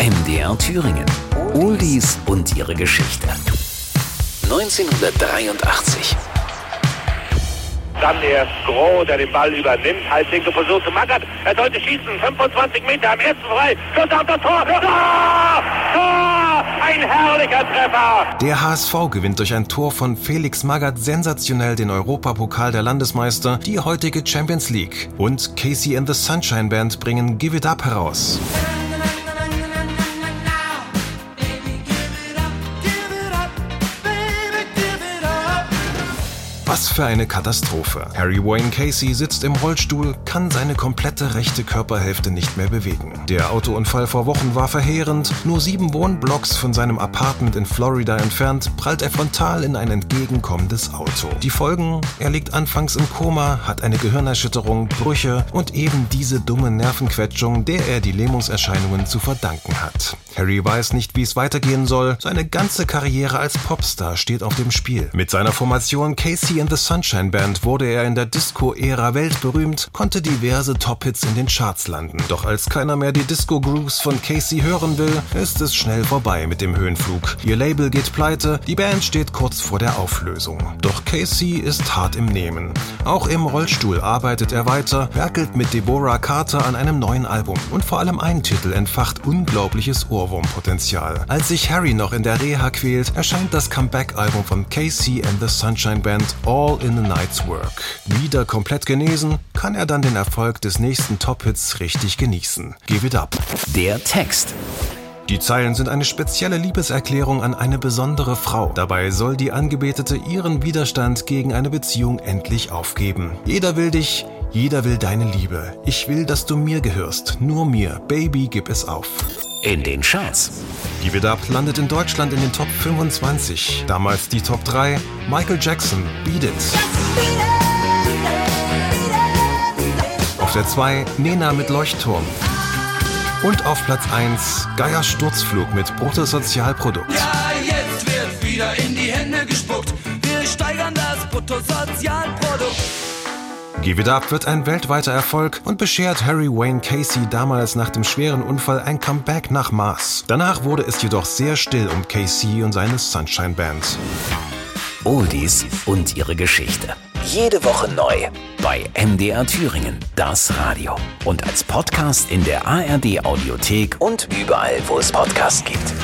MDR Thüringen. Oldies und ihre Geschichte. 1983. Dann erst Groh, der den Ball übernimmt. Halbwinkel versucht Magath. Er sollte schießen. 25 Meter am ersten frei. Schuss auf das Tor. Tor! Tor! Ein herrlicher Treffer. Der HSV gewinnt durch ein Tor von Felix Magath sensationell den Europapokal der Landesmeister, die heutige Champions League. Und Casey and the Sunshine Band bringen Give It Up heraus. Was für eine Katastrophe. Harry Wayne Casey sitzt im Rollstuhl, kann seine komplette rechte Körperhälfte nicht mehr bewegen. Der Autounfall vor Wochen war verheerend. Nur sieben Wohnblocks von seinem Apartment in Florida entfernt, prallt er frontal in ein entgegenkommendes Auto. Die Folgen? Er liegt anfangs im Koma, hat eine Gehirnerschütterung, Brüche und eben diese dumme Nervenquetschung, der er die Lähmungserscheinungen zu verdanken hat. Harry weiß nicht, wie es weitergehen soll. Seine ganze Karriere als Popstar steht auf dem Spiel. Mit seiner Formation Casey and the Sunshine Band wurde er in der Disco-Ära weltberühmt, konnte diverse Top-Hits in den Charts landen. Doch als keiner mehr die Disco-Grooves von Casey hören will, ist es schnell vorbei mit dem Höhenflug. Ihr Label geht pleite, die Band steht kurz vor der Auflösung. Doch Casey ist hart im Nehmen. Auch im Rollstuhl arbeitet er weiter, werkelt mit Deborah Carter an einem neuen Album. Und vor allem ein Titel entfacht unglaubliches Ohrwurmpotenzial. Als sich Harry noch in der Reha quält, erscheint das Comeback-Album von Casey and the Sunshine Band All in a Night's Work. Wieder komplett genesen, kann er dann den Erfolg des nächsten Top-Hits richtig genießen. Give it up. Der Text. Die Zeilen sind eine spezielle Liebeserklärung an eine besondere Frau. Dabei soll die Angebetete ihren Widerstand gegen eine Beziehung endlich aufgeben. Jeder will dich, jeder will deine Liebe. Ich will, dass du mir gehörst. Nur mir. Baby, gib es auf. In den Charts. Give It Up landet in Deutschland in den Top 25. Damals die Top 3. Michael Jackson, Beat It. Auf der 2 Nena mit Leuchtturm. Und auf Platz 1 Geier Sturzflug mit Bruttosozialprodukt. Ja, jetzt wird wieder in die Hände gespuckt. Wir steigern das Bruttosozialprodukt. Give It Up wird ein weltweiter Erfolg und beschert Harry Wayne Casey damals nach dem schweren Unfall ein Comeback nach Mars. Danach wurde es jedoch sehr still um Casey und seine Sunshine Band. Oldies und ihre Geschichte. Jede Woche neu bei MDR Thüringen, das Radio. Und als Podcast in der ARD Audiothek und überall, wo es Podcasts gibt.